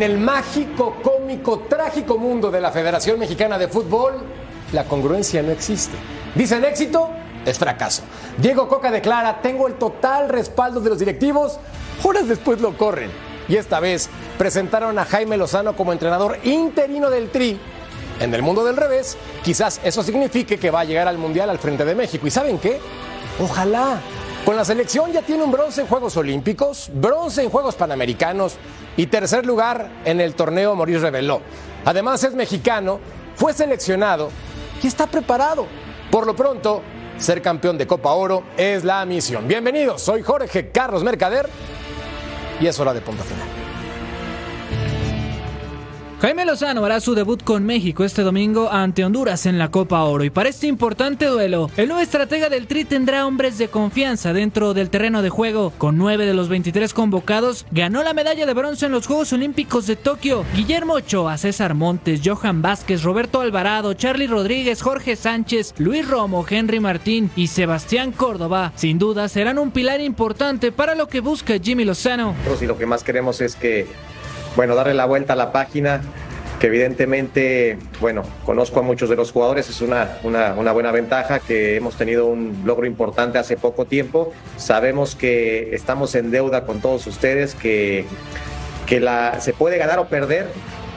En el mágico, cómico, trágico mundo de la Federación Mexicana de Fútbol, la congruencia no existe. Dicen éxito, es fracaso. Diego Coca declara, tengo el total respaldo de los directivos, horas después lo corren. Y esta vez presentaron a Jaime Lozano como entrenador interino del Tri. En el mundo del revés, quizás eso signifique que va a llegar al Mundial al frente de México. ¿Y saben qué? Ojalá. Con la selección ya tiene un bronce en Juegos Olímpicos, bronce en Juegos Panamericanos y tercer lugar en el torneo Maurice Reveló. Además es mexicano, fue seleccionado y está preparado. Por lo pronto, ser campeón de Copa Oro es la misión. Bienvenidos, soy Jorge Carlos Mercader y es hora de punto final. Jaime Lozano hará su debut con México este domingo ante Honduras en la Copa Oro y para este importante duelo, el nuevo estratega del Tri tendrá hombres de confianza dentro del terreno de juego. Con 9 de los 23 convocados, ganó la medalla de bronce en los Juegos Olímpicos de Tokio. Guillermo Ochoa, César Montes, Johan Vázquez, Roberto Alvarado, Charlie Rodríguez, Jorge Sánchez, Luis Romo, Henry Martín y Sebastián Córdoba, sin duda serán un pilar importante para lo que busca Jimmy Lozano. Y lo que más queremos es que bueno, darle la vuelta a la página, que evidentemente, bueno, conozco a muchos de los jugadores, es una, una, buena ventaja que hemos tenido un logro importante hace poco tiempo. Sabemos que estamos en deuda con todos ustedes, que, que la, se puede ganar o perder,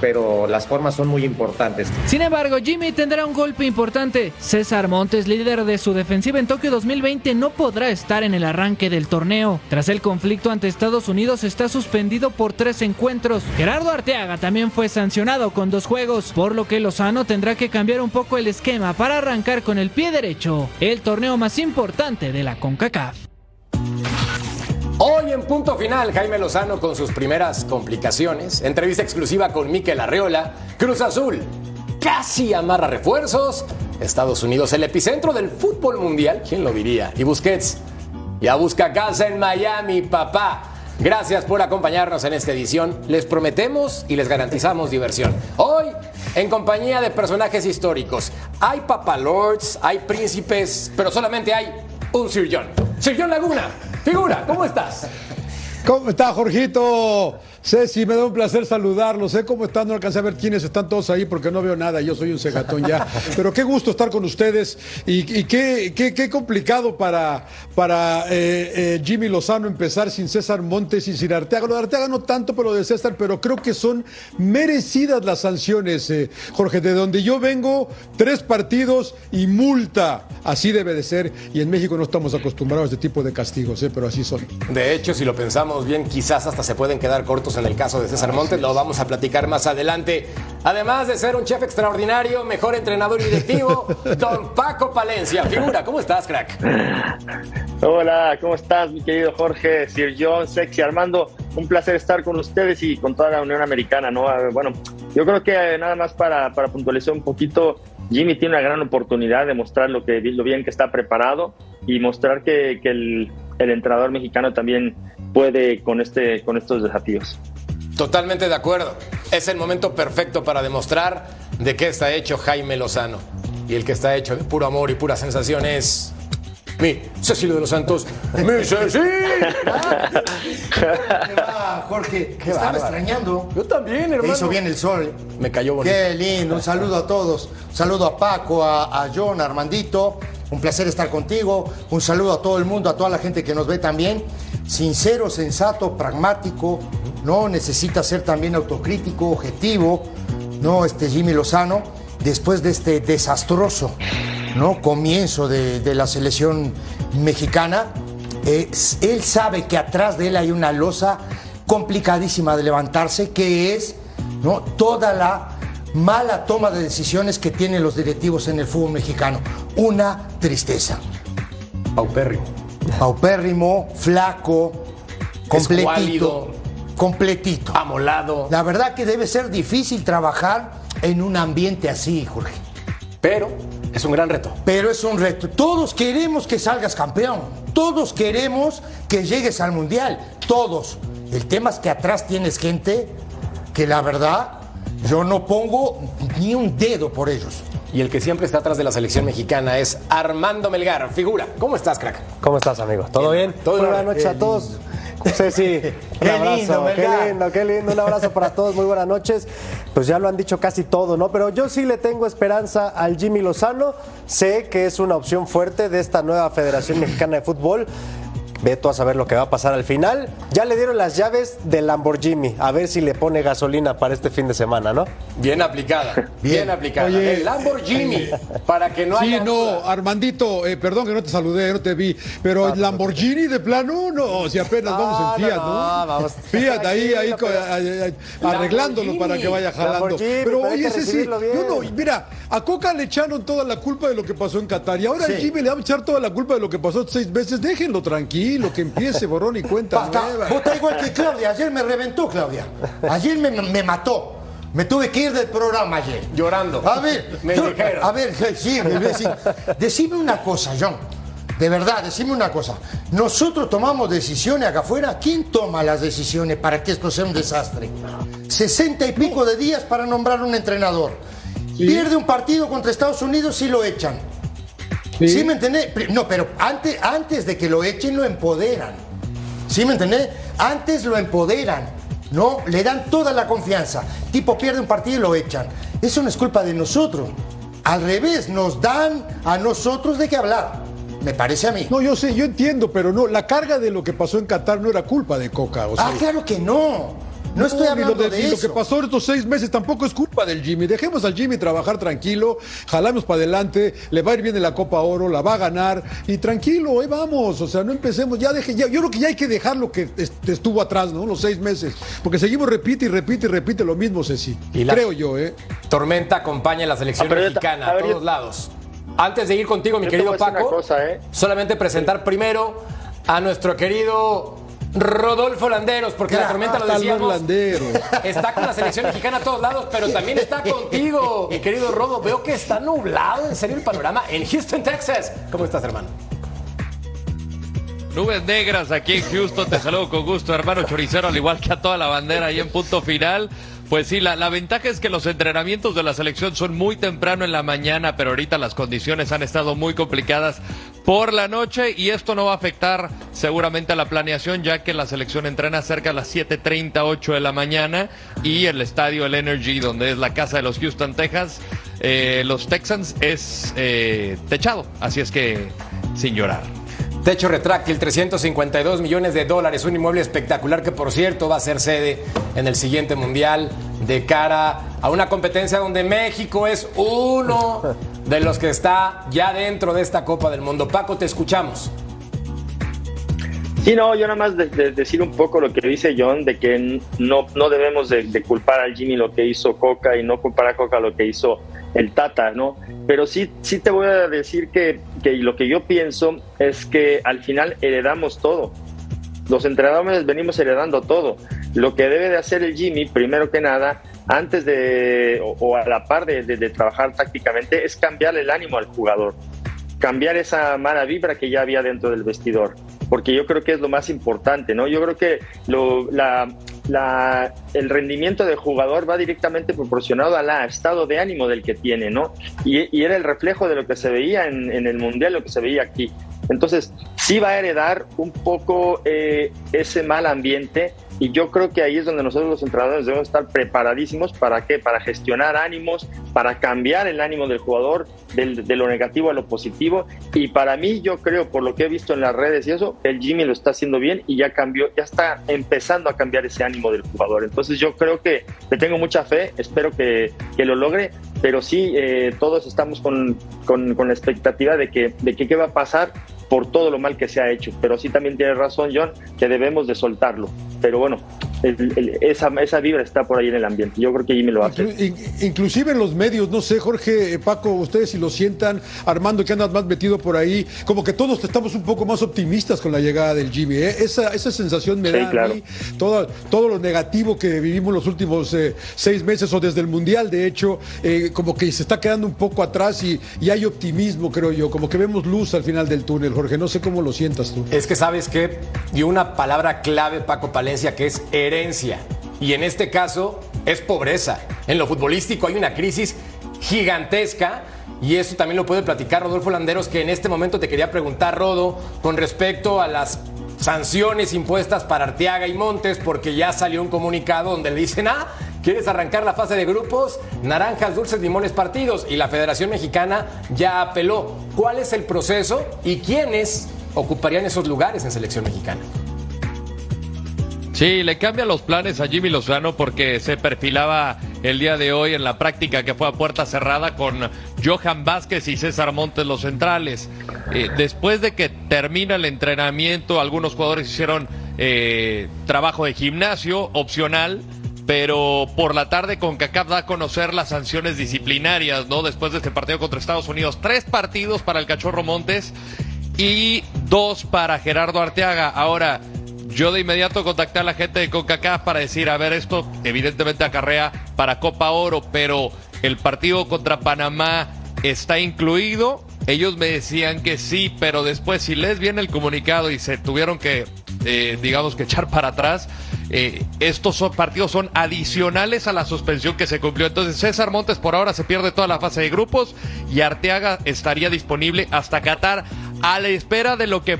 pero las formas son muy importantes. Sin embargo, Jimmy tendrá un golpe importante. César Montes, líder de su defensiva en Tokio 2020, no podrá estar en el arranque del torneo. Tras el conflicto ante Estados Unidos, está suspendido por tres encuentros. Gerardo Arteaga también fue sancionado con dos juegos, por lo que Lozano tendrá que cambiar un poco el esquema para arrancar con el pie derecho el torneo más importante de la CONCACAF. Hoy en punto final, Jaime Lozano con sus primeras complicaciones. Entrevista exclusiva con Miquel Arreola. Cruz Azul casi amarra refuerzos. Estados Unidos, el epicentro del fútbol mundial. ¿Quién lo diría? Y Busquets ya busca casa en Miami, papá. Gracias por acompañarnos en esta edición. Les prometemos y les garantizamos diversión. Hoy, en compañía de personajes históricos. Hay papalords, hay príncipes, pero solamente hay un Sir John. Laguna. Figura, ¿cómo estás? ¿Cómo está, Jorgito? Ceci, me da un placer saludarlos. Sé cómo están, no alcancé a ver quiénes están todos ahí porque no veo nada. Yo soy un cegatón ya. Pero qué gusto estar con ustedes y, qué, qué, complicado para, para eh, eh, Jimmy Lozano empezar sin César Montes y sin Arteaga. Lo de Arteaga no tanto, pero lo de César, pero creo que son merecidas las sanciones, eh, Jorge. De donde yo vengo, tres partidos y multa. Así debe de ser. Y en México no estamos acostumbrados a este tipo de castigos, pero así son. De hecho, si lo pensamos bien, quizás hasta se pueden quedar cortos en el caso de César Montes, lo vamos a platicar más adelante. Además de ser un chef extraordinario, mejor entrenador y directivo, don Paco Palencia. Figura, ¿cómo estás, crack? Hola, ¿cómo estás, mi querido Jorge, Sir John, Sexy Armando? Un placer estar con ustedes y con toda la Unión Americana, ¿no? Bueno, yo creo que eh, nada más para, para puntualizar un poquito, Jimmy tiene una gran oportunidad de mostrar lo, que, lo bien que está preparado y mostrar que, que el, el entrenador mexicano también puede con, este, con estos desafíos. Totalmente de acuerdo. Es el momento perfecto para demostrar de qué está hecho Jaime Lozano. Y el que está hecho de puro amor y pura sensación es mi Cecilio de los Santos. ¡Mi Cecilio! Jorge? ¿Qué estaba extrañando. Yo también, hermano. Me hizo bien el sol. Me cayó bonito. Qué lindo. Un saludo a todos. Un saludo a Paco, a, a John, a Armandito. Un placer estar contigo. Un saludo a todo el mundo, a toda la gente que nos ve también. Sincero, sensato, pragmático. No necesita ser también autocrítico, objetivo. No, este Jimmy Lozano, después de este desastroso ¿no? comienzo de, la selección mexicana, él sabe que atrás de él hay una losa complicadísima de levantarse, que es ¿no? toda la mala toma de decisiones que tienen los directivos en el fútbol mexicano. Una tristeza. Paupérrimo. Paupérrimo, flaco, completito. Completito. Amolado. La verdad que debe ser difícil trabajar en un ambiente así, Jorge. Pero es un gran reto. Pero es un reto. Todos queremos que salgas campeón. Todos queremos que llegues al mundial. Todos. El tema es que atrás tienes gente que la verdad yo no pongo ni un dedo por ellos. Y el que siempre está atrás de la selección mexicana es Armando Melgar. Figura, ¿cómo estás, crack? ¿Cómo estás, amigo? ¿Todo bien? ¿Todo Buenas noches a todos. Ceci, un Qué abrazo, lindo, qué Melgar. lindo, qué lindo, un abrazo para todos, muy buenas noches. Pues ya lo han dicho casi todo, ¿no? Pero yo sí le tengo esperanza al Jimmy Lozano, sé que es una opción fuerte de esta nueva Federación Mexicana de Fútbol. Veto a saber lo que va a pasar al final. Ya le dieron las llaves del Lamborghini, a ver si le pone gasolina para este fin de semana, ¿no? Bien aplicada, bien, aplicada. Oye. el Lamborghini, para que no Sí, haya no, duda. Armandito, eh, perdón que no te saludé, no te vi, pero el Lamborghini de plano, no, si apenas No, vamos en Fiat, no, ¿no? no, vamos. Fiat ahí, ahí pero- arreglándolo para que vaya jalando. Pero oye, ese sí, yo no, mira, a Coca le echaron toda la culpa de lo que pasó en Qatar y ahora Sí. al Jimmy le va a echar toda la culpa de lo que pasó seis meses. Déjenlo tranquilo, que empiece borrón y cuenta Basta. nueva. Vos estás igual que Claudia. Ayer me reventó, Claudia. Ayer me, me mató. Me tuve que ir del programa ayer. Llorando. A ver, Me yo- dijeron. a ver, sí, me voy a decir. Decime una cosa, John. De verdad, decime una cosa. Nosotros tomamos decisiones acá afuera. ¿Quién toma las decisiones para que esto sea un desastre? Sesenta y pico de días para nombrar un entrenador. Pierde un partido contra Estados Unidos y lo echan. ¿Sí, me entendés? No, pero antes, antes de que lo echen, lo empoderan. ¿Sí me entendés? Antes lo empoderan. No, le dan toda la confianza. Tipo pierde un partido y lo echan. Eso no es culpa de nosotros. Al revés, nos dan a nosotros de qué hablar. Me parece a mí. No, yo sé, yo entiendo, pero no, la carga de lo que pasó en Qatar no era culpa de Coca. O sea, ah, claro que no. No estoy hablando lo de, ni lo eso. que pasó estos seis meses tampoco es culpa del Jimmy. Dejemos al Jimmy trabajar tranquilo, jalamos para adelante, le va a ir bien en la Copa Oro, la va a ganar y tranquilo, ahí vamos. O sea, no empecemos, ya deje, ya, yo creo que ya hay que dejar lo que est- estuvo atrás, ¿no? Los seis meses. Porque seguimos repite y repite y repite lo mismo, Ceci. Y la- Creo yo, ¿eh? Tormenta acompaña a la selección Ah, mexicana a ver, todos yo- lados. Antes de ir contigo, mi Yo querido Paco, cosa, ¿eh? solamente presentar primero a nuestro querido Rodolfo Landeros, porque la tormenta lo decíamos. Está con la selección mexicana a todos lados, pero también está contigo, mi querido Rodo. Veo que está nublado, en serio, el panorama en Houston, Texas. ¿Cómo estás, hermano? Nubes negras aquí en Houston, te saludo con gusto, hermano choricero, al igual que a toda la bandera ahí en punto final. Pues sí, la, la ventaja es que los entrenamientos de la selección son muy temprano en la mañana, pero ahorita las condiciones han estado muy complicadas por la noche y esto no va a afectar seguramente a la planeación, ya que la selección entrena cerca a las 7:30, 8 de la mañana y el estadio, el Energy, donde es la casa de los Houston Texas, eh, los Texans, es eh, techado, así es que sin llorar. Techo retráctil, 352 millones de dólares, un inmueble espectacular que por cierto va a ser sede en el siguiente mundial de cara a una competencia donde México es uno de los que está ya dentro de esta Copa del Mundo. Paco, te escuchamos. Sí, no, yo nada más de, de decir un poco lo que dice John, de que no, no debemos de, de culpar al Jimmy lo que hizo Coca y no culpar a Coca lo que hizo el Tata, ¿no? Pero sí, sí te voy a decir que, que lo que yo pienso es que al final heredamos todo. Los entrenadores venimos heredando todo. Lo que debe de hacer el Jimmy, primero que nada, antes de, o, a la par de, trabajar tácticamente, es cambiarle el ánimo al jugador cambiar esa mala vibra que ya había dentro del vestidor, porque yo creo que es lo más importante, ¿no? Yo creo que lo, la, la- el rendimiento del jugador va directamente proporcionado al estado de ánimo del que tiene, ¿no? Y, era el reflejo de lo que se veía en, en el Mundial, lo que se veía aquí. Entonces, sí va a heredar un poco eh, ese mal ambiente y yo creo que ahí es donde nosotros los entrenadores debemos estar preparadísimos. Para qué, para gestionar ánimos, para cambiar el ánimo del jugador del- de lo negativo a lo positivo. Y para mí yo creo por lo que he visto en las redes y eso, el Jimmy lo está haciendo bien y ya cambió, ya está empezando a cambiar ese ánimo del jugador. Entonces yo creo que le tengo mucha fe, espero que, que lo logre, pero sí eh, todos estamos con, con- con la expectativa de que, de que qué va a pasar por todo lo mal que se ha hecho. Pero sí también tiene razón John, que debemos de soltarlo. Pero bueno, el- el- esa, esa vibra está por ahí en el ambiente. Yo creo que Jimmy lo in- inclusive en los medios, no sé, Jorge, eh, Paco, ustedes si lo sientan, Armando que andas más metido por ahí, como que todos estamos un poco más optimistas con la llegada del Jimmy, ¿eh? esa, esa sensación me Sí, da a mí, todo, todo lo negativo que vivimos los últimos eh, seis meses o desde el Mundial, de hecho, eh, como que se está quedando un poco atrás y, y hay optimismo, creo yo, como que vemos luz al final del túnel, Jorge, no sé cómo lo sientas tú. Es que sabes que dio una palabra clave Paco Palencia que es Y en este caso es pobreza. En lo futbolístico hay una crisis gigantesca. Y eso también lo puede platicar Rodolfo Landeros, que en este momento te quería preguntar, Rodo, con respecto a las sanciones impuestas para Arteaga y Montes porque ya salió un comunicado donde le dicen, ah, ¿quieres arrancar la fase de grupos? Naranjas, dulces, limones, partidos. Y la Federación Mexicana ya apeló. ¿Cuál es el proceso y quiénes ocuparían esos lugares en selección mexicana? Sí, le cambia los planes a Jimmy Lozano porque se perfilaba el día de hoy en la práctica que fue a puerta cerrada con Johan Vázquez y César Montes los centrales. Eh, después de que termina el entrenamiento, algunos jugadores hicieron eh, trabajo de gimnasio opcional, pero por la tarde con CACAF da a conocer las sanciones disciplinarias, ¿no? Después de este partido contra Estados Unidos, tres partidos para el Cachorro Montes y dos para Gerardo Arteaga. Ahora, yo de inmediato contacté a la gente de CONCACAF para decir, a ver, esto evidentemente acarrea para Copa Oro, pero el partido contra Panamá está incluido. Ellos me decían que sí, pero después si les viene el comunicado y se tuvieron que, eh, digamos que echar para atrás, eh, estos partidos son adicionales a la suspensión que se cumplió. Entonces César Montes por ahora se pierde toda la fase de grupos y Arteaga estaría disponible hasta Qatar a la espera de lo que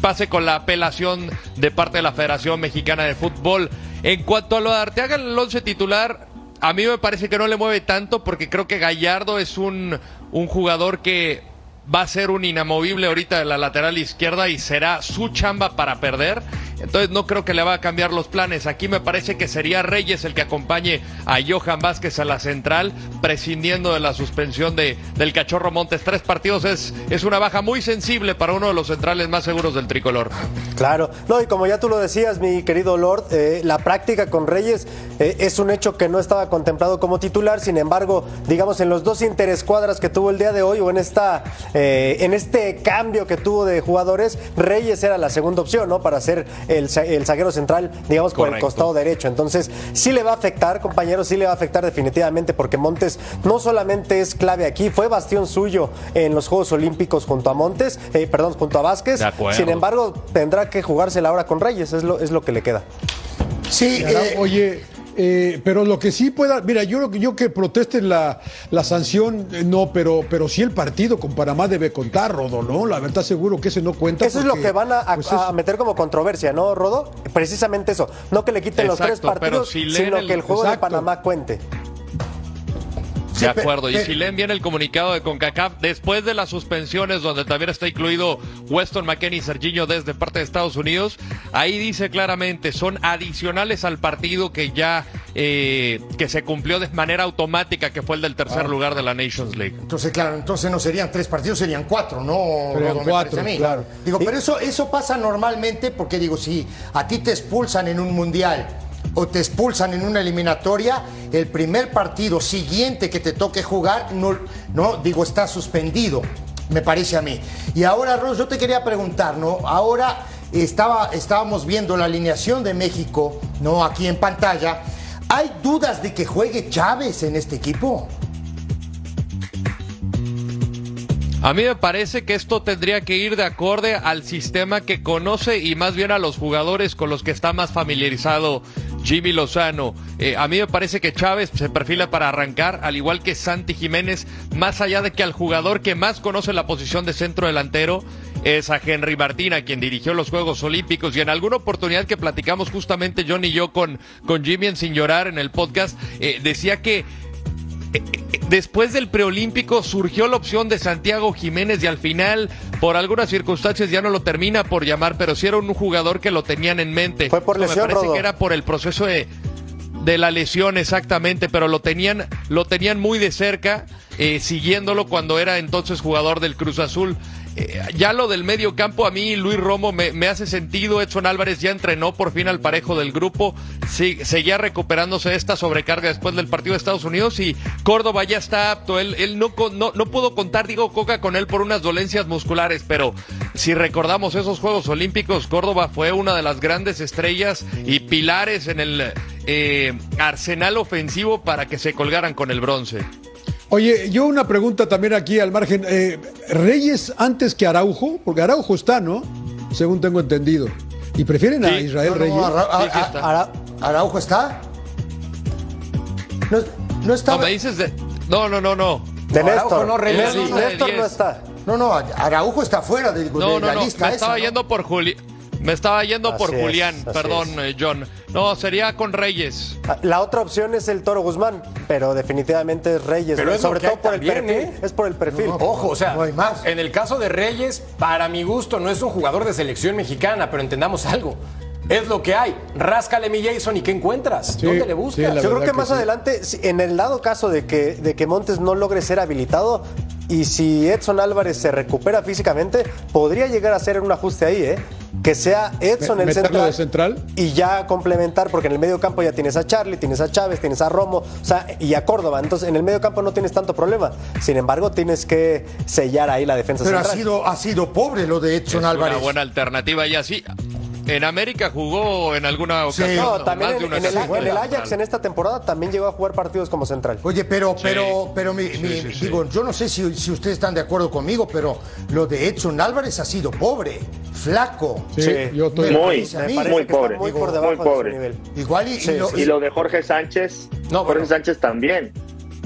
pase con la apelación de parte de la Federación Mexicana de Fútbol. En cuanto a lo de Arteaga el once titular, a mí me parece que no le mueve tanto porque creo que Gallardo es un, un jugador que va a ser un inamovible ahorita de la lateral izquierda y será su chamba para perder. Entonces no creo que le va a cambiar los planes. Aquí me parece que sería Reyes el que acompañe a Johan Vázquez a la central, prescindiendo de la suspensión de, del Cachorro Montes. Tres partidos es, es una baja muy sensible para uno de los centrales más seguros del tricolor. Claro, no, y como ya tú lo decías, mi querido Lord, eh, la práctica con Reyes eh, es un hecho que no estaba contemplado como titular, sin embargo, digamos, en los dos interescuadras que tuvo el día de hoy o en, esta, eh, en este cambio que tuvo de jugadores, Reyes era la segunda opción, ¿no? Para ser el, el zaguero central, digamos, por el Correcto. costado derecho. Entonces, sí le va a afectar, compañeros, sí le va a afectar definitivamente, porque Montes no solamente es clave aquí, fue bastión suyo en los Juegos Olímpicos junto a Montes, eh, perdón, junto a Vázquez. Sin embargo, tendrá que jugársela ahora con Reyes, es lo, es lo que le queda. Sí, eh, Oye, eh, pero lo que sí pueda, mira, yo, yo que protesten la, la sanción, eh, no, pero, pero sí el partido con Panamá debe contar, Rodo, ¿no? La verdad seguro que ese no cuenta. Eso es lo que van a, a- pues, a meter como controversia, ¿no, Rodo? Precisamente eso. No que le quiten los tres partidos, si sino el- que el juego Exacto. de Panamá cuente. Sí, De acuerdo, y si leen bien el comunicado de CONCACAF, después de las suspensiones, donde también está incluido Weston McKennie y Serginho desde parte de Estados Unidos, ahí dice claramente, son adicionales al partido que ya eh, que se cumplió de manera automática, que fue el del tercer Ah. lugar de la Nations League. Entonces, claro, entonces no serían tres partidos, serían cuatro, ¿no? Serían cuatro, parece a mí. claro. Digo, pero eso, eso pasa normalmente porque, digo, si a ti te expulsan en un mundial o te expulsan en una eliminatoria, el primer partido siguiente que te toque jugar, no, no digo, está suspendido, me parece a mí. Y ahora, Ros, yo te quería preguntar, ¿no? Ahora estaba, estábamos viendo la alineación de México, ¿no? Aquí en pantalla. ¿Hay dudas de que juegue Chávez en este equipo? A mí me parece que esto tendría que ir de acorde al sistema que conoce y más bien a los jugadores con los que está más familiarizado Jimmy Lozano. Eh, a mí me parece que Chávez se perfila para arrancar, al igual que Santi Jiménez, más allá de que al jugador que más conoce la posición de centro delantero es a Henry Martina, quien dirigió los Juegos Olímpicos. Y en alguna oportunidad que platicamos justamente John y yo con, con Jimmy en Sin Llorar en el podcast, eh, decía que Después del preolímpico surgió la opción de Santiago Jiménez y al final, por algunas circunstancias, ya no lo termina por llamar, pero sí era un jugador que lo tenían en mente. Fue por lesión, Me parece Rodo. que era por el proceso de, de la lesión exactamente, pero lo tenían, lo tenían muy de cerca, eh, siguiéndolo cuando era entonces jugador del Cruz Azul. Eh, ya lo del medio campo, a mí Luis Romo me, hace sentido. Edson Álvarez ya entrenó por fin al parejo del grupo. Sí, seguía recuperándose esta sobrecarga después del partido de Estados Unidos y Córdoba ya está apto. Él, él no, no, no pudo contar, digo, Coca con él por unas dolencias musculares, pero si recordamos esos Juegos Olímpicos, Córdoba fue una de las grandes estrellas y pilares en el eh, arsenal ofensivo para que se colgaran con el bronce. Oye, yo una pregunta también aquí al margen. Eh, ¿Reyes antes que Araujo? Porque Araujo está, ¿no? Según tengo entendido. ¿Y prefieren a. Israel No, no, Reyes? Ara- a- Sí, sí a- está. Ara- ¿Araujo está? No, no está. No, me dices de... No, no, no, no. De No, Néstor. Araujo no, Reyes Néstor, sí. Néstor De no 10. está. No, no, Araujo está fuera de, de No, no, la no. lista Me esa, estaba ¿no? yendo por Juli... Me estaba yendo por es, Julián, perdón, eh, John. No, sería con Reyes. Ah, La otra opción es el Toro Guzmán, pero definitivamente es Reyes, Pero ¿no? es sobre todo por el perfil. ¿eh? Es por el perfil. Ojo, o sea, No hay más. en el caso de Reyes, para mi gusto, no es un jugador de selección mexicana, pero entendamos algo. Es lo que hay. Ráscale mi Jason y ¿qué encuentras? Sí, ¿Dónde le sí, buscas? la Yo creo que que más sí. adelante, en el dado caso de que, de que Montes no logre ser habilitado y si Edson Álvarez se recupera físicamente, podría llegar a ser un ajuste ahí, ¿eh? Que sea Edson Me- el central, de central. y ya complementar, porque en el medio campo ya tienes a Charlie, tienes a Chávez, tienes a Romo, o sea, y a Córdoba. Entonces, en el medio campo no tienes tanto problema. Sin embargo, tienes que sellar ahí la defensa Pero ha central. sido, ha sido pobre lo de Edson es Álvarez. una buena alternativa y así. En América jugó en alguna Sí. ocasión. No, ¿no? también Más de en, una en el, en el Ajax en esta temporada también llegó a jugar partidos como central. Oye, pero, Sí. pero, pero mi- Sí, mi- sí, sí. digo, yo no sé si, si ustedes están de acuerdo conmigo, pero lo de Edson Álvarez ha sido pobre, flaco. Sí, Sí. yo estoy. Me Muy, parece a mí. Me parece muy está pobre. muy Digo, por debajo muy de su pobre. nivel. Igual y, y Sí, lo- Y lo de Jorge Sánchez, No, Jorge bueno. Sánchez también.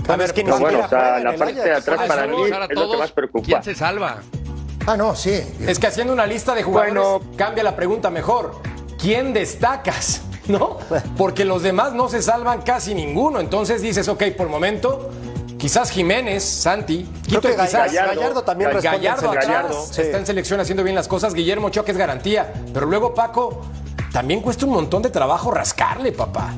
A ver, que ni Pero bueno, o sea, la parte de atrás Ah, para mí es lo que más preocupa. ¿Quién se salva? Ah, no, sí. Es que haciendo una lista de jugadores Bueno. cambia la pregunta mejor. ¿Quién destacas? ¿No? Porque los demás no se salvan casi ninguno. Entonces dices, ok, por momento, quizás Jiménez, Santi, Creo Quito que Ga- quizás. Gallardo, Gallardo también Gallardo responde Gallardo selección. atrás Gallardo. Sí. está en selección haciendo bien las cosas. Guillermo Ochoa que es garantía. Pero luego, Paco, también cuesta un montón de trabajo rascarle, papá.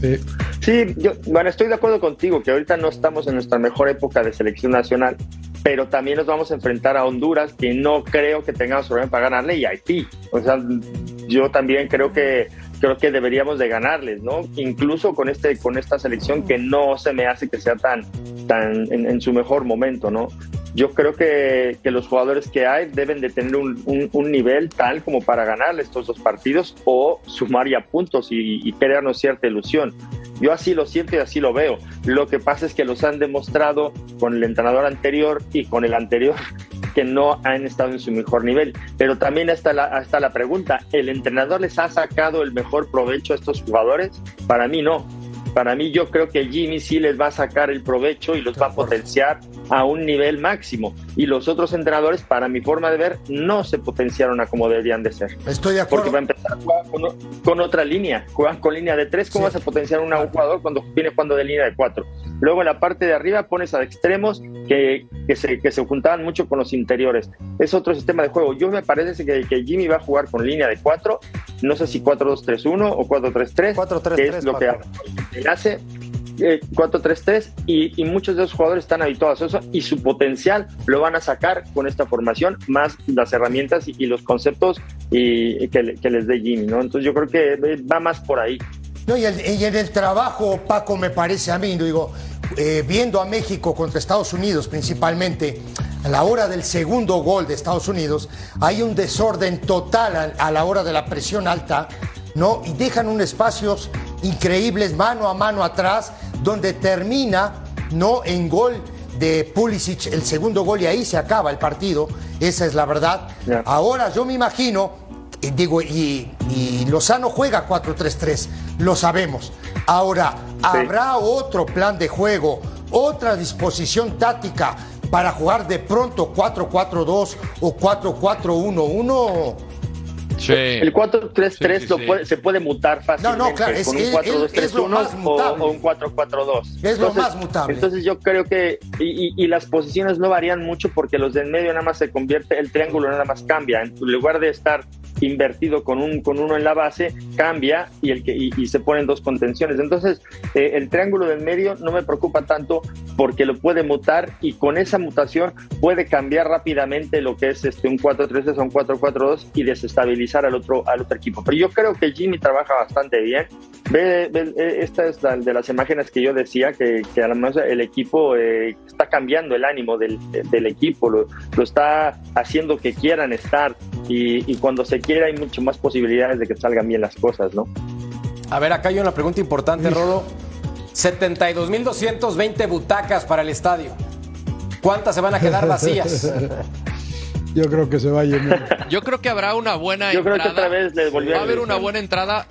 Sí. Sí, yo, bueno, estoy de acuerdo contigo que ahorita no estamos en nuestra mejor época de selección nacional, pero también nos vamos a enfrentar a Honduras, que no creo que tengamos problema para ganarle, y Haití. O sea, yo también creo que creo que deberíamos de ganarles, ¿no? Incluso con este con esta selección que no se me hace que sea tan tan en, en su mejor momento, ¿no? Yo creo que, los jugadores que hay deben de tener un, un- nivel tal como para ganarle estos dos partidos o sumar ya puntos y, y crearnos cierta ilusión. Yo así lo siento y así lo veo. Lo que pasa es que los han demostrado con el entrenador anterior y con el anterior que no han estado en su mejor nivel. Pero también está la, está la pregunta, ¿el entrenador les ha sacado el mejor provecho a estos jugadores? Para mí no. Para mí yo creo que Jimmy sí les va a sacar el provecho y los va a potenciar a un nivel máximo. Y los otros entrenadores, para mi forma de ver, no se potenciaron a como deberían de ser. Estoy de Porque acuerdo. va a empezar a jugar con, con otra línea, juegan con línea de tres, ¿cómo Sí. vas a potenciar a un jugador cuando viene jugando de línea de cuatro? Luego en la parte de arriba pones a extremos que, que, se, que se juntaban mucho con los interiores. Es otro sistema de juego. Yo me parece que, que Jimmy va a jugar con línea de cuatro, no sé si 4-2-3-1 o 4-3-3, 4-3-3, que es lo que Paco. él hace. eh, 4-3-3 y, y muchos de esos jugadores están habituados a eso y su potencial lo van a sacar con esta formación, más las herramientas y, los conceptos y, que les dé Jimmy, ¿no? Entonces yo creo que eh, va más por ahí. No, y, el- y en el trabajo, Paco, me parece a mí, digo, eh, viendo a México contra Estados Unidos principalmente, a la hora del segundo gol de Estados Unidos, hay un desorden total a, a la hora de la presión alta, ¿no? Y dejan un espacios increíbles mano a mano atrás, donde termina, ¿no? En gol de Pulisic, el segundo gol, y ahí se acaba el partido, esa es la verdad. Ya. Ahora yo me imagino y digo, y, y Lozano juega 4-3-3, lo sabemos. Ahora, ¿habrá otro plan de juego, otra disposición táctica para jugar de pronto 4-4-2 o 4-4-1-1? Sí. El 4-3-3 Sí, sí, lo sí. puede- se puede mutar fácilmente No, no, claro, es- con un es- es lo 4-2-3-1 más o, mutable. o un 4-4-2. Es lo más mutable. Entonces yo creo que, y, y- y las posiciones no varían mucho porque los de en medio nada más se convierte, el triángulo nada más cambia. En lugar de estar invertido con, un, con uno en la base, cambia y, el que, y, y se ponen dos contenciones. Entonces eh, el triángulo del medio no me preocupa tanto porque lo puede mutar y con esa mutación puede cambiar rápidamente lo que es este un 4-3-3 a un 4-4-2 y desestabilizar al otro, al otro equipo. Pero yo creo que Jimmy trabaja bastante bien. Ve, ve, eh, esta es la de las imágenes que yo decía, que, que a lo mejor el equipo eh, está cambiando el ánimo del, del equipo, lo, lo está haciendo que quieran estar y, y cuando se quiera hay mucho más posibilidades de que salgan bien las cosas, ¿no? A ver, acá hay una pregunta importante, Rodo. 72.220 butacas para el estadio. ¿Cuántas se van a quedar vacías? Yo creo que se va a llenar. Yo creo que habrá una buena Yo creo entrada. que otra vez les volvió Va a haber una buena entrada,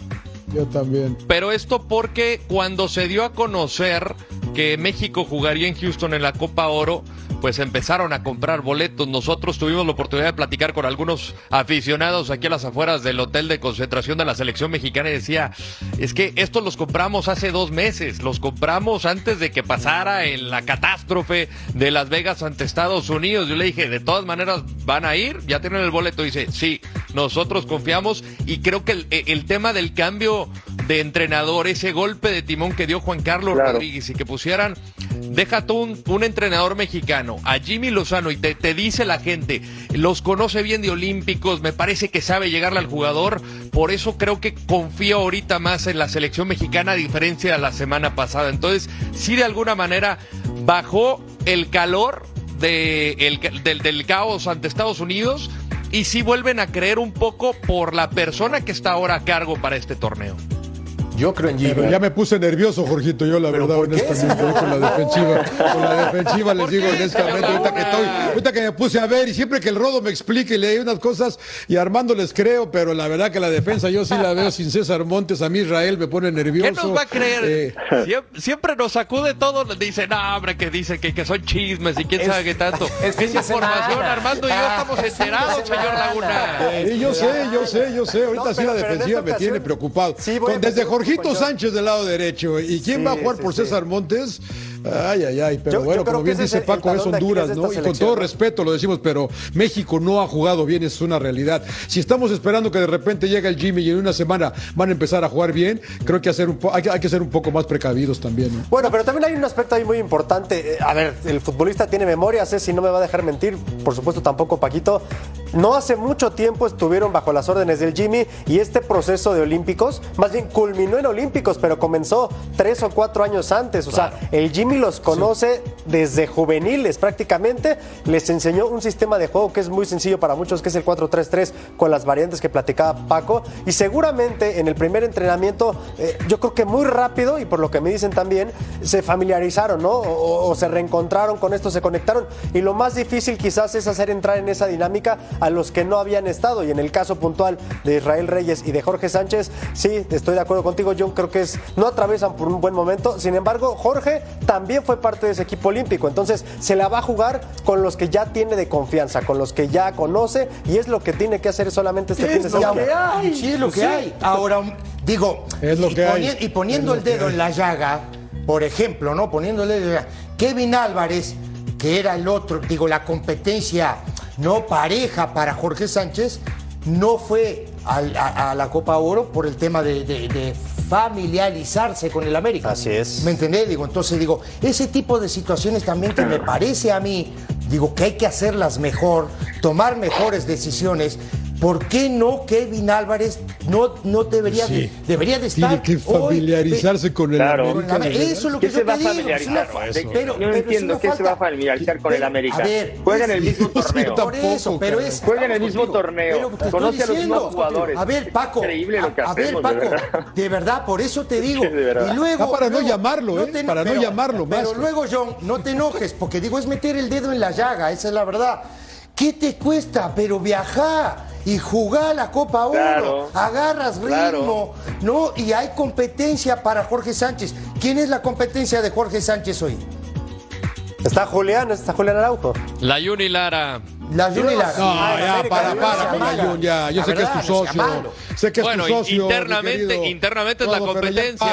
Yo también. pero esto porque cuando se dio a conocer que México jugaría en Houston en la Copa Oro, pues empezaron a comprar boletos. Nosotros tuvimos la oportunidad de platicar con algunos aficionados aquí a las afueras del hotel de concentración de la selección mexicana y decía, es que estos los compramos hace dos meses, los compramos antes de que pasara en la catástrofe de Las Vegas ante Estados Unidos. Yo le dije, de todas maneras van a ir, ya tienen el boleto. Dice, sí, nosotros confiamos y creo que el, el tema del cambio de entrenador, ese golpe de timón que dio Juan Carlos Rodríguez y que pusieran, deja tú un, un, entrenador mexicano, a Jimmy Lozano, y te, te, dice la gente, los conoce bien de Olímpicos, me parece que sabe llegarle al jugador, por eso creo que confío ahorita más en la selección mexicana a diferencia de la semana pasada. Entonces, sí de alguna manera bajó el calor de, el, del, del caos ante Estados Unidos y sí vuelven a creer un poco por la persona que está ahora a cargo para este torneo. Yo creo en Jimmy. Pero ya me puse nervioso, Jorgito, yo la verdad, honestamente, con la defensiva. Con la defensiva les digo honestamente, ahorita que estoy, ahorita que me puse a ver, y siempre que el rodo me explique y leí unas cosas, y Armando les creo, pero la verdad que la defensa yo sí la veo sin César Montes, a mí Israel me pone nervioso. ¿Qué nos va a creer? Eh, siempre, siempre, nos sacude todo, dice, no, hombre, que dice que, que son chismes y quién es, sabe qué tanto. Es, es información, Armando y yo estamos enterados, señor Laguna. Sí, yo sé, yo sé, yo sé, ahorita no, sí la defensiva me tiene preocupado. Sí, Desde Jorge Jorgito Sánchez del lado derecho. ¿Y quién sí, va a jugar sí, por. César Montes? Ay, ay, ay. Pero yo, bueno, yo como bien dice Paco, es Honduras, ¿no? Y con todo respeto lo decimos, pero México no ha jugado bien, es una realidad. Si estamos esperando que de repente llegue el Jimmy y en una semana van a empezar a jugar bien, creo que, hacer un hay, hay, que ser un poco más precavidos también. ¿no? Bueno, pero también hay un aspecto ahí muy importante. A ver, el futbolista tiene memoria, sé si no me va a dejar mentir, por supuesto tampoco Paquito. No hace mucho tiempo estuvieron bajo las órdenes del Jimmy y este proceso de Olímpicos, más bien culminó en Olímpicos, pero comenzó tres o cuatro años antes. O sea, el Jimmy los conoce sí. desde juveniles prácticamente. Les enseñó un sistema de juego que es muy sencillo para muchos, que es el 4-3-3 con las variantes que platicaba Paco. Y seguramente en el primer entrenamiento, eh, yo creo que muy rápido, y por lo que me dicen también, se familiarizaron, ¿no? O, o se reencontraron con esto, se conectaron. Y lo más difícil quizás es hacer entrar en esa dinámica a los que no habían estado. Y en el caso puntual de Israel Reyes y de Jorge Sánchez, sí, estoy de acuerdo contigo. Yo creo que es, no atravesan por un buen momento. Sin embargo, Jorge también fue parte de ese equipo olímpico. Entonces, se la va a jugar con los que ya tiene de confianza, con los que ya conoce. Y es lo que tiene que hacer solamente este fin de semana. Sí, es lo que hay. Ahora, digo, es lo y, que poni hay. y poniendo el dedo en la llaga, por ejemplo, ¿no? Poniendo el dedo en la llaga. Kevin Álvarez, que era el otro, digo, la competencia no pareja para Jorge Sánchez, no fue a, a, a la Copa Oro por el tema de, de, de, familiarizarse con el América. Así es. ¿Me entendés? Digo, entonces digo, ese tipo de situaciones también que me parece a mí, digo, que hay que hacerlas mejor, tomar mejores decisiones. ¿Por qué no Kevin Álvarez no, no debería, Sí. de, debería de estar Tiene que hoy- familiarizarse con el Claro. América. Eso es lo que ¿Qué yo se va a te digo, pero- no pero entiendo qué se va a familiarizar con el América. a ver, Juega en el mismo torneo. por eso, pero es. Juega en el mismo torneo. Conoce a los mismos jugadores. A ver, Paco. Increíble lo que a, a ver, Paco. de verdad. De verdad, por eso te digo. Y luego. Ah, para no llamarlo, ¿eh? te- Para no llamarlo más. Pero luego, John, no te enojes, porque digo, es meter el dedo en la llaga, esa es la verdad. ¿Qué te cuesta? Pero viajar y jugar la Copa Oro. Claro. Agarras ritmo, Claro. ¿no? Y hay competencia para Jorge Sánchez. ¿Quién es la competencia de Jorge Sánchez hoy? Está Julián, está Julián Araujo. La Yuni Lara. La Juni Lara. No, Ay, ya, para, para con la Jun, ya. Yo La sé que es tu no socio. Sé que es Bueno, tu socio. internamente- internamente es la competencia.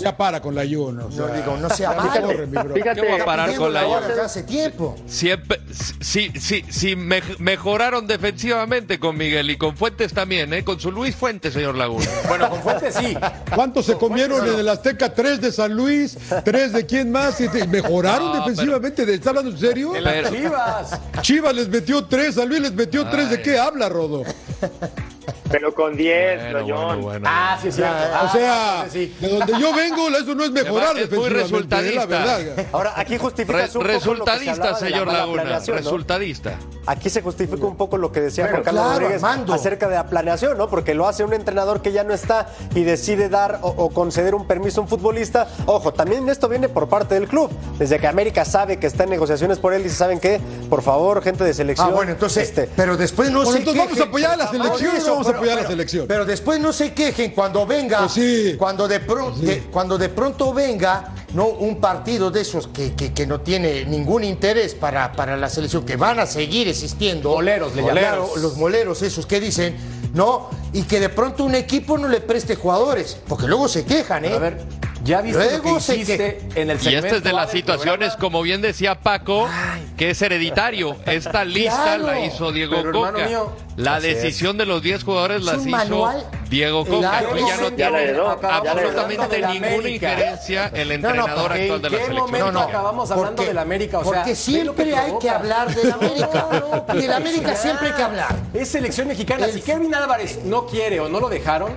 Ya para con, la Jun. No digo, no sea malo. Fíjate, ¿Qué voy a parar con la Jun? hace tiempo. Siempre, sí, sí, sí, me- mejoraron defensivamente con Miguel y con Fuentes también, ¿eh? Con su Luis Fuentes, señor Laguna. Bueno, con Fuentes sí. ¿Cuántos se comieron en el Azteca? Tres de San Luis, tres de quién más. Y ¿Mejoraron No, defensivamente? ¿Está hablando en serio? En las Pero- Chivas. Chivas les metió tres, San Luis les metió tres. ¿De qué habla, Rodo? Pero con 10, Bueno, bueno, bueno. Ah, sí, es cierto. O Ah, sea, sí. de donde yo vengo, eso no es mejorar Es muy la resultadista. verdad. Ahora, aquí justifica Re- un poco lo que se resultadista, de la señor mala Laguna. Resultadista. Aquí se justifica un poco lo que decía Juan Carlos claro, Rodríguez Armando. acerca de la planeación, ¿no? Porque lo hace un entrenador que ya no está y decide dar o, o conceder un permiso a un futbolista. Ojo, también esto viene por parte del club. Desde que América sabe que está en negociaciones por él, dice, ¿saben qué? Por favor, gente de selección. Ah, bueno, entonces, este, pero después no Bueno, se entonces vamos a apoyar a la selección, eso, vamos a pero- apoyar a la selección. Pero después no se quejen cuando venga, Pues sí. cuando, de pro- de- cuando de pronto venga no un partido de esos que, que- que no tiene ningún interés para, para la selección, que van a seguir existiendo. Moleros, le llamamos. los moleros esos que dicen, ¿no? Y que de pronto un equipo no le preste jugadores, porque luego se quejan, ¿eh? A ver, ya viste lo Luego que se hiciste en el Y segmento esta es de las situaciones, como bien decía Paco, que es hereditario. Esta lista Claro. la hizo Diego Pero, Coca. mío, la es. decisión de los 10 jugadores Es las hizo. Diego Coca. Claro. Hoy ya no ¿Qué tiene absolutamente ninguna injerencia el no, entrenador actual de ¿En la qué selección. momento No, no. acabamos hablando Porque- de la América? O sea, porque lo siempre hay que hablar de la América. Y de la América siempre hay que hablar. Es selección mexicana. Si Kevin Álvarez no quiere o no lo dejaron,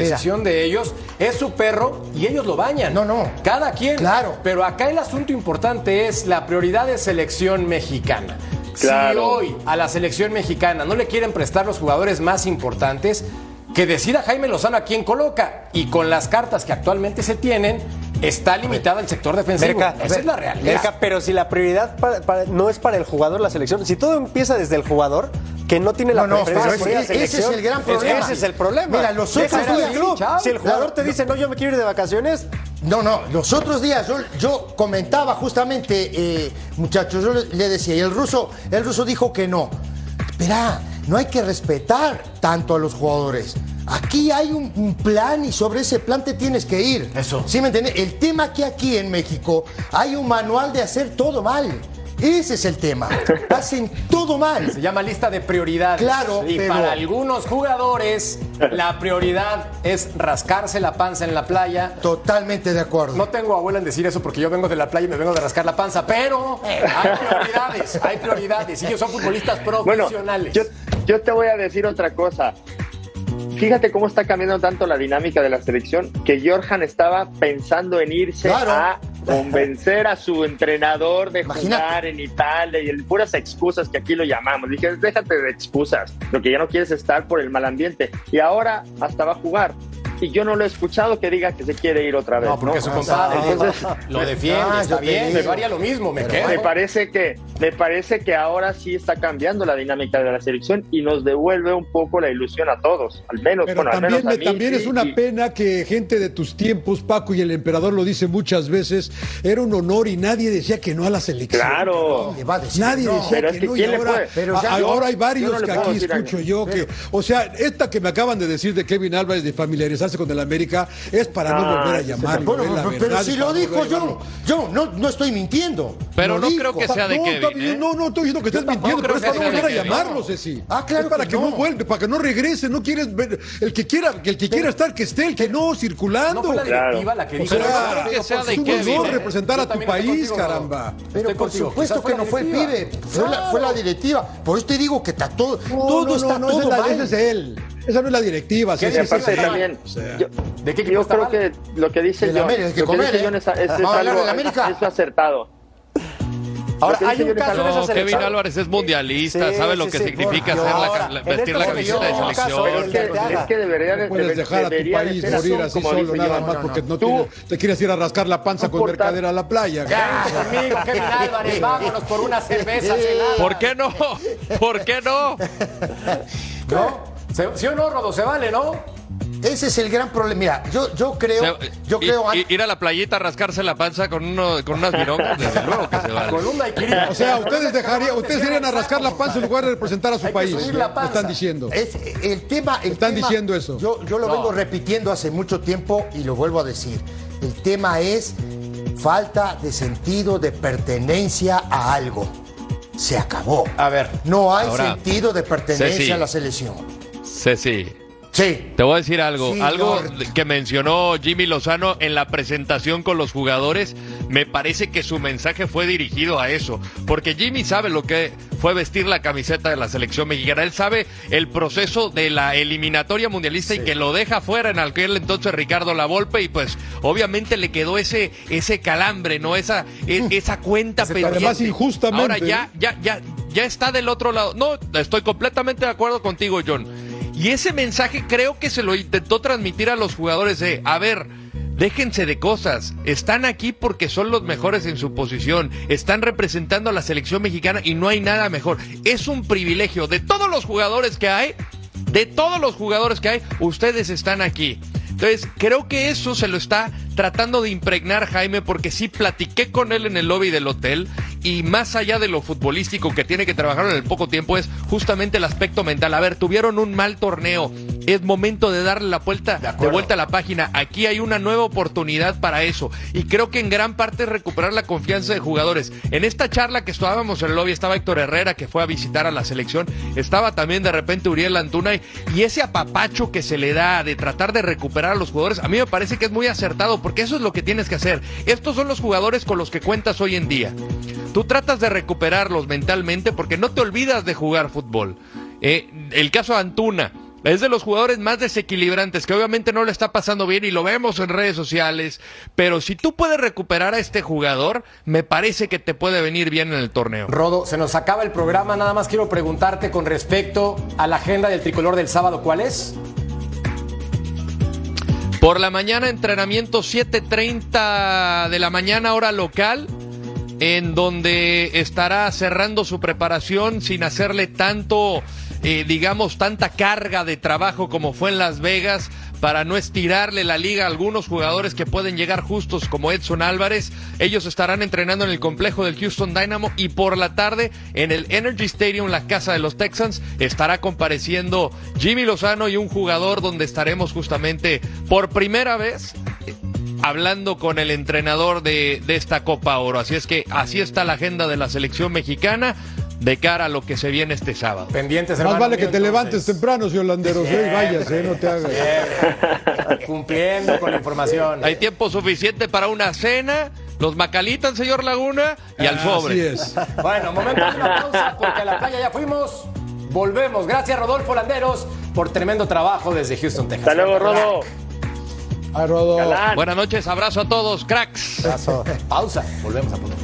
decisión de ellos, es su perro y ellos lo bañan. No, no. Cada quien. Claro. Pero acá el asunto importante es la prioridad de selección mexicana. Si Claro. hoy a la selección mexicana no le quieren prestar los jugadores más importantes, que decida Jaime Lozano a quién coloca. Y con las cartas que actualmente se tienen, está limitado el sector defensivo. Merca, Esa es la realidad. Merca, pero si la prioridad para- para- no es para el jugador la selección, si todo empieza desde el jugador, que no tiene la No, no, preferencia ese- es el gran problema. Ese es el problema. Mira, los otros días- club. chao. Si el jugador Claro. te dice, no, yo me quiero ir de vacaciones, No, no, los otros días yo, yo comentaba justamente, eh, muchachos, yo le, le decía, y el ruso, el ruso dijo que no. Espera, no hay que respetar tanto a los jugadores. Aquí hay un, un plan y sobre ese plan te tienes que ir. Eso. ¿Sí me entiendes? El tema que aquí en México hay un manual de hacer todo mal. Ese es el tema. Hacen todo mal. Se llama lista de prioridades. Claro, y pero- para algunos jugadores la prioridad es rascarse la panza en la playa. Totalmente de acuerdo. No tengo abuela en decir eso porque yo vengo de la playa y me vengo de rascar la panza, pero hay prioridades, hay prioridades y ellos son futbolistas Bueno, profesionales. yo, yo te voy a decir otra cosa. Fíjate cómo está cambiando tanto la dinámica de la selección que Jorjan estaba pensando en irse Claro. a convencer a su entrenador de Imagínate. jugar en Italia y el, puras excusas que aquí lo llamamos. Dije, déjate de excusas, lo que ya no quieres estar por el mal ambiente. Y ahora hasta va a jugar. Y yo no lo he escuchado que diga que se quiere ir otra vez. no, porque ¿no? su compadre Entonces, lo defiende, Ah, está bien, yo haría lo mismo, me quedo. Me parece que me parece que ahora sí está cambiando la dinámica de la selección y nos devuelve un poco la ilusión a todos, al menos, Pero bueno, al también, menos a me- mí, también sí, es una y- pena que gente de tus tiempos, Paco y el emperador lo dice muchas veces, era un honor y nadie decía que no a la selección. Claro. Le va a decir Nadie no. decía Pero que, es que no y ¿quién le ahora? Pero yo- ahora hay varios que aquí escucho yo que, o sea, esta que me acaban de decir de Kevin Álvarez de familiarizarse con el América es para no Ah, volver a sí, llamarlo. Bueno, pero, si lo dijo yo, yo no, no estoy mintiendo. Pero Lo no dijo. creo que sea de no, Kevin, ¿eh? no, no estoy diciendo que estés mintiendo, pero es para no volver a Kevin. llamarlo, Ceci. Ah, claro Es para que que no. no. vuelva, para que no regrese, no quieres ver, el que quiera, el que quiera estar, que esté, el que no, circulando. No fue la Claro. directiva la que O dijo sea, eso. no creo que sea es de un Kevin, honor ¿eh? representar a tu país, contigo, caramba. Pero por supuesto que no fue el pibe, fue, la, directiva. Por eso te digo que está todo, todo está todo mal. es él. Esa no es la directiva. ¿Qué Ceci, Y dice? ese aparte es él. también, O sea, yo, ¿De qué equipo yo creo mal? que lo que dice John, América, que lo que comer, dice ¿eh? John es, algo, acertado. Ahora, hay un caso No, Kevin. Álvarez es mundialista, Sí, sabe lo sí, que sí, significa por la, la- Ahora, en vestir la esta camiseta de selección, es que, te es que debería de, No puedes dejar a tu país morir así como solo, nada John. más no, porque no. no Tú- tienes- te quieres ir a rascar la panza con mercadera a la playa. Ya, conmigo, Kevin Álvarez, vámonos por una cerveza. ¿Por qué no? ¿Por qué no? ¿No? ¿Se- ¿Sí o no, Rodo? Se vale, ¿no? Ese es el gran problema. Mira, yo, yo creo, Se- yo creo ir a la playita a rascarse la panza con, uno, con unas virongas, desde luego que se vale. Con un daiquiri. O sea, ustedes dejarían, ustedes irían a rascar la panza en lugar de representar a su Hay que país. subir la Me panza. están diciendo. Es el tema. El Están tema- diciendo eso. Yo, yo lo No. vengo repitiendo hace mucho tiempo y lo vuelvo a decir. El tema es falta de sentido de pertenencia a algo. Se acabó. A ver. No hay Ahora, sentido de pertenencia Ceci. a la selección. Ceci, Sí. te voy a decir algo. Sí, algo Lord. que mencionó Jimmy Lozano en la presentación con los jugadores. Me parece que su mensaje fue dirigido a eso. Porque Jimmy sabe lo que fue vestir la camiseta de la selección mexicana. Él sabe el proceso de la eliminatoria mundialista y que lo deja fuera en aquel entonces Ricardo Lavolpe. Y pues obviamente le quedó ese, ese calambre, ¿no? Esa, e- esa cuenta pendiente. además injustamente, Ahora ya, ya, ya, ya está del otro lado. No, estoy completamente de acuerdo contigo, John. Y ese mensaje creo que se lo intentó transmitir a los jugadores de, a ver, déjense de cosas, están aquí porque son los mejores en su posición, están representando a la selección mexicana y no hay nada mejor. Es un privilegio de todos los jugadores que hay, de todos los jugadores que hay, ustedes están aquí. Entonces, creo que eso se lo está tratando de impregnar Jaime porque sí platiqué con él en el lobby del hotel y más allá de lo futbolístico que tiene que trabajar en el poco tiempo es justamente el aspecto mental. A ver, tuvieron un mal torneo, es momento de darle la vuelta, de, vuelta a la página. Aquí hay una nueva oportunidad para eso y creo que en gran parte es recuperar la confianza de jugadores. En esta charla que estábamos en el lobby estaba Héctor Herrera que fue a visitar a la selección, estaba también de repente Uriel Antuna y ese apapacho que se le da de tratar de recuperar a los jugadores, a mí me parece que es muy acertado porque eso es lo que tienes que hacer. Estos son los jugadores con los que cuentas hoy en día. Tú tratas de recuperarlos mentalmente porque no te olvidas de jugar fútbol. Eh, el caso de Antuna, es de los jugadores más desequilibrantes, que obviamente no le está pasando bien y lo vemos en redes sociales, pero si tú puedes recuperar a este jugador, me parece que te puede venir bien en el torneo. Rodo, se nos acaba el programa, nada más quiero preguntarte con respecto a la agenda del tricolor del sábado, ¿cuál es? Por la mañana, entrenamiento 7.30 de la mañana, hora local, en donde estará cerrando su preparación sin hacerle tanto eh, digamos, tanta carga de trabajo como fue en Las Vegas para no estirarle la liga a algunos jugadores que pueden llegar justos como Edson Álvarez. Ellos estarán entrenando en el complejo del Houston Dynamo y por la tarde en el Energy Stadium, la casa de los Texans, estará compareciendo Jimmy Lozano y un jugador donde estaremos justamente por primera vez hablando con el entrenador de, de, esta Copa Oro. Así es que así está la agenda de la selección mexicana de cara a lo que se viene este sábado. Pendientes, Más vale que te levantes temprano, si holanderos, y vayas, eh, no te hagas. Cumpliendo con la información. Hay tiempo suficiente para una cena, los macalitan, señor Laguna, y al sobre. Así es. Bueno, momento de una pausa, porque a la playa ya fuimos. Volvemos. Gracias, Rodolfo Landeros, por tremendo trabajo desde Houston, Texas. Hasta luego, Rodo. Ay, Rodo. Buenas noches, abrazo a todos, cracks. Pausa. Volvemos a poner.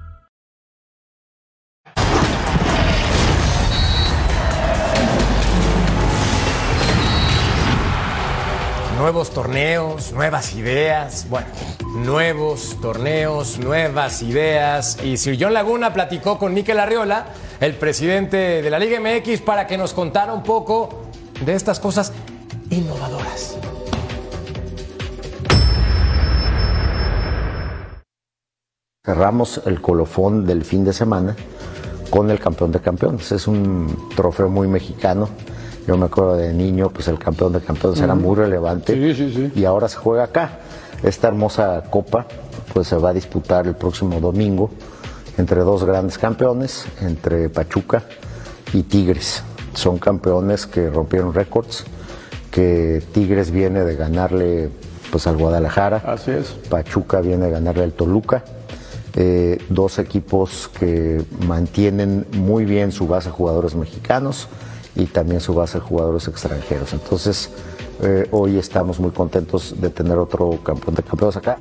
Nuevos torneos, nuevas ideas. Bueno, nuevos torneos, nuevas ideas. Y Sir John Laguna platicó con Miquel Arriola, el presidente de la Liga MX, para que nos contara un poco de estas cosas innovadoras. Cerramos el colofón del fin de semana con el campeón de campeones. Es un trofeo muy mexicano. Yo me acuerdo de niño, pues el campeón de campeones era muy relevante. Sí, sí, sí. Y ahora se juega acá. Esta hermosa copa, pues se va a disputar el próximo domingo entre dos grandes campeones, entre Pachuca y Tigres. Son campeones que rompieron récords, que Tigres viene de ganarle pues al Guadalajara. Así es. Pachuca viene de ganarle al Toluca. Eh, dos equipos que mantienen muy bien su base de jugadores mexicanos y también su base de jugadores extranjeros. Entonces, eh, hoy estamos muy contentos de tener otro campeón de campeones acá.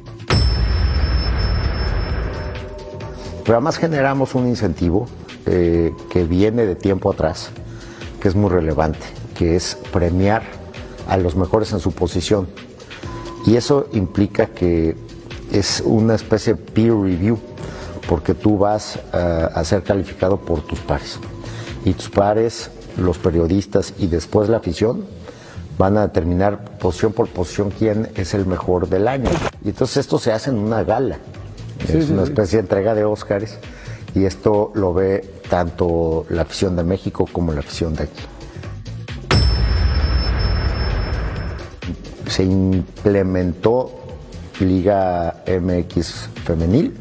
Pero además generamos un incentivo eh, que viene de tiempo atrás, que es muy relevante, que es premiar a los mejores en su posición. Y eso implica que es una especie de peer review, porque tú vas a, a ser calificado por tus pares. Y tus pares, los periodistas y después la afición van a determinar posición por posición quién es el mejor del año. Y entonces esto se hace en una gala. Sí, es sí, una sí. especie de entrega de Óscares y esto lo ve tanto la afición de México como la afición de aquí. Se implementó Liga MX femenil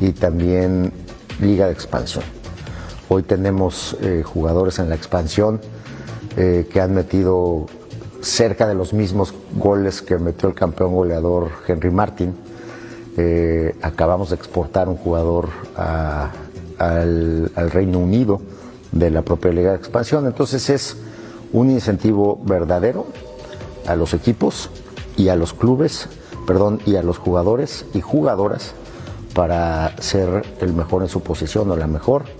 y también Liga de expansión. Hoy tenemos eh, jugadores en la expansión eh, que han metido cerca de los mismos goles que metió el campeón goleador Henry Martin. Eh, acabamos de exportar un jugador al, al Reino Unido de la propia Liga de Expansión. Entonces es un incentivo verdadero a los equipos y a los clubes, perdón, y a los jugadores y jugadoras para ser el mejor en su posición o la mejor.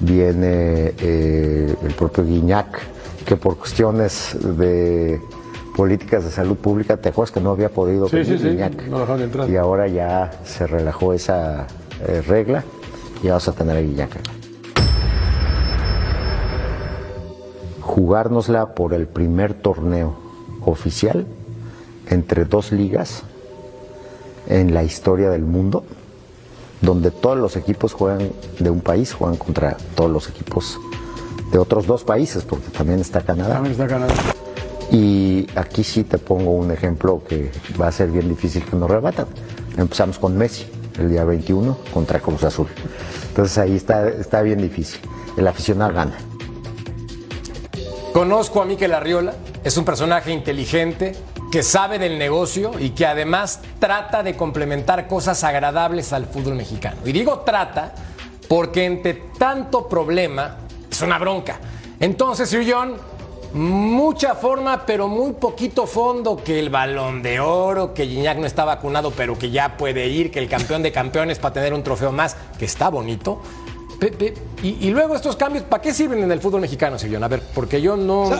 Viene eh, el propio Guiñac, que por cuestiones de políticas de salud pública, ¿te acuerdas que no había podido Sí, venir sí, sí, Guiñac? no dejaron entrar. Y ahora ya se relajó esa eh, regla y vas a tener a Guiñac. Jugárnosla por el primer torneo oficial entre dos ligas en la historia del mundo, donde todos los equipos juegan de un país, juegan contra todos los equipos de otros dos países, porque también está Canadá. También está Canadá. Y aquí sí te pongo un ejemplo que va a ser bien difícil que nos rebatan. Empezamos con Messi el día 21 contra Cruz Azul. Entonces ahí está, está bien difícil. El aficionado gana. Conozco a Mikel Arriola, es un personaje inteligente que sabe del negocio y que además trata de complementar cosas agradables al fútbol mexicano. Y digo trata porque entre tanto problema es una bronca. Entonces, John, mucha forma, pero muy poquito fondo, que el balón de oro, que Gignac no está vacunado, pero que ya puede ir, que el campeón de campeones para tener un trofeo más, que está bonito. Pe- y, y luego estos cambios, ¿para qué sirven en el fútbol mexicano, John? A ver, porque yo no...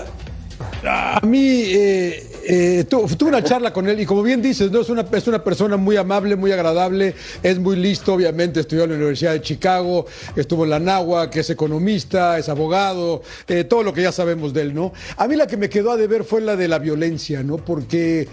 A mí eh, eh, tu- tuve una charla con él y como bien dices, ¿no? es, una, es una persona muy amable, muy agradable, es muy listo, obviamente estudió en la Universidad de Chicago, estuvo en la Nahua, que es economista, es abogado, eh, todo lo que ya sabemos de él, ¿no? A mí la que me quedó a deber fue la de la violencia, ¿no? Porque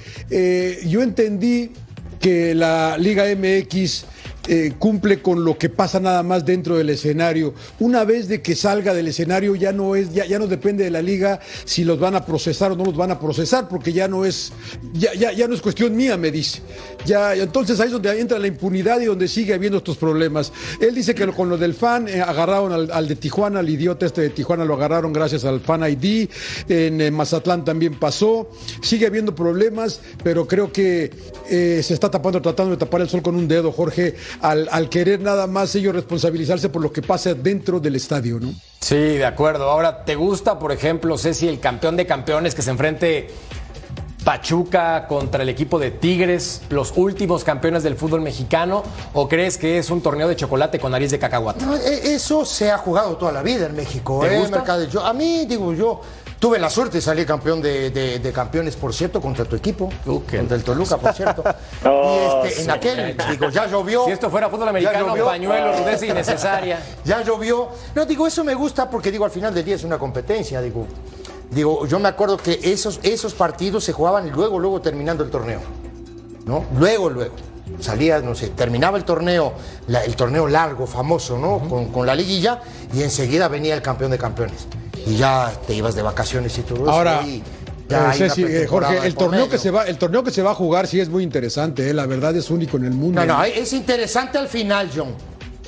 yo entendí que la Liga MX eh, cumple con lo que pasa nada más dentro del escenario. Una vez de que salga del escenario ya no es, ya, ya no depende de la liga si los van a procesar o no los van a procesar, porque ya no es, ya, ya, ya no es cuestión mía, me dice. Ya, entonces ahí es donde entra la impunidad y donde sigue habiendo estos problemas. Él dice que con lo del fan eh, agarraron al, de Tijuana, al idiota este de Tijuana lo agarraron gracias al fan ID. En eh, Mazatlán también pasó. Sigue habiendo problemas, pero creo que se está tapando, tratando de tapar el sol con un dedo, Jorge, al, al querer nada más ellos responsabilizarse por lo que pasa dentro del estadio, ¿no? Sí, de acuerdo. Ahora, ¿te gusta, por ejemplo, Ceci, el campeón de campeones que se enfrente Pachuca contra el equipo de Tigres, los últimos campeones del fútbol mexicano? ¿O crees que es un torneo de chocolate con nariz de cacahuate? No, e- eso se ha jugado toda la vida en México. ¿Te ¿eh, gusta? Mercado? Yo- a mí, digo, yo tuve la suerte de salir campeón de, de- de campeones, por cierto, contra tu equipo. Contra el Toluca, por cierto. Oh, y este, en aquel, digo, ya llovió. Si esto fuera fútbol americano, llovió. pañuelo, rudeza innecesaria. Ya llovió. No, digo, eso me gusta porque, digo, al final del día es una competencia, digo. Digo, yo me acuerdo que esos, esos partidos se jugaban y luego, luego terminando el torneo. ¿No? Luego, luego. Salía, no sé, terminaba el torneo, la- el torneo largo, famoso, ¿no? con, con la liguilla, y enseguida venía el campeón de campeones. Y ya te ibas de vacaciones y todo eso. Ahora, y eh, Ceci, eh, Jorge, el torneo, que se va, el torneo que se va a jugar sí es muy interesante, ¿eh? la verdad es único en el mundo. No, no, es interesante al final, John.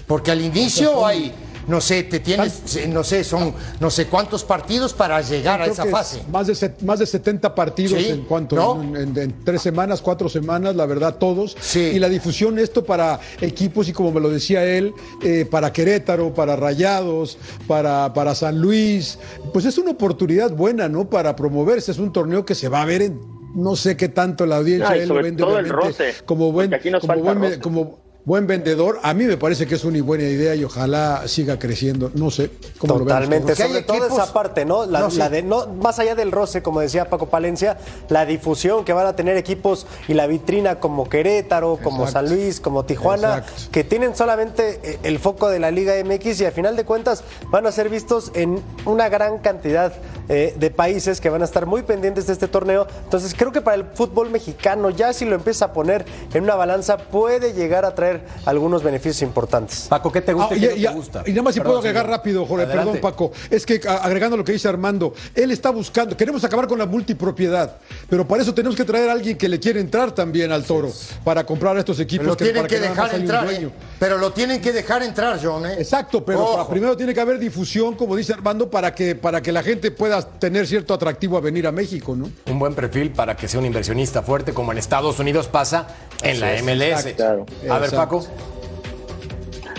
Porque al inicio hay, no sé, te tienes, no sé, son no sé cuántos partidos para llegar a esa es fase. Más de, set- más de 70 partidos Sí, en cuanto ¿no? en, en- en tres semanas, cuatro semanas, la verdad, todos. Sí. Y la difusión, esto para equipos y como me lo decía él, eh, para Querétaro, para Rayados, para, para San Luis, pues es una oportunidad buena, ¿no? Para promoverse. Es un torneo que se va a ver en no sé qué tanto la audiencia No, y él lo vende todo el roce, como buen, porque aquí nos como falta buen, roce. como buen vendedor. A mí me parece que es una buena idea y ojalá siga creciendo. No sé cómo lo Totalmente, sobre todo esa parte, ¿no? La, No, sí. la de, no, más allá del roce, como decía Paco Palencia, la difusión que van a tener equipos y la vitrina como Querétaro, como Exacto. San Luis, como Tijuana, Exacto. que tienen solamente eh, el foco de la Liga MX y al final de cuentas van a ser vistos en una gran cantidad eh, de países que van a estar muy pendientes de este torneo. Entonces creo que para el fútbol mexicano, ya si lo empieza a poner en una balanza, puede llegar a traer algunos beneficios importantes. Paco, ¿qué te gusta Ah, y y, qué no y- te gusta? y nada más si Perdón, puedo agregar señor. rápido, Jorge, Adelante. perdón Paco, es que agregando lo que dice Armando, él está buscando, queremos acabar con la multipropiedad, pero para eso tenemos que traer a alguien que le quiere entrar también al toro, para comprar a estos equipos. Pero lo tienen para que, nada dejar entrar, dueño. ¿eh? Pero lo tienen que dejar entrar, John, ¿eh? Exacto, pero para- primero tiene que haber difusión, como dice Armando, para que, para que la gente pueda tener cierto atractivo a venir a México, ¿no? Un buen perfil para que sea un inversionista fuerte, como en Estados Unidos pasa en la MLS. Claro. A ver, Exacto. Paco.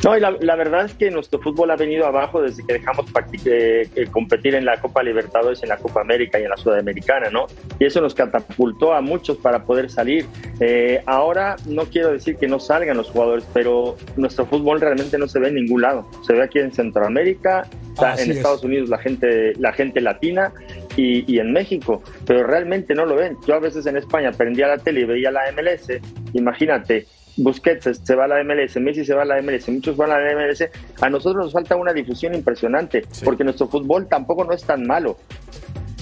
No, y la, la verdad es que nuestro fútbol ha venido abajo desde que dejamos eh, competir en la Copa Libertadores, en la Copa América y en la Sudamericana, ¿no? Y eso nos catapultó a muchos para poder salir. Eh, ahora no quiero decir que no salgan los jugadores, pero nuestro fútbol realmente no se ve en ningún lado. Se ve aquí en Centroamérica, en es. Estados Unidos la gente, la gente latina y, y en México, pero realmente no lo ven. Yo a veces en España prendía la tele y veía la MLS, imagínate, Busquets se- va a la MLS, Messi se va a la MLS, muchos van a la MLS. A nosotros nos falta una difusión impresionante, porque nuestro fútbol tampoco no es tan malo.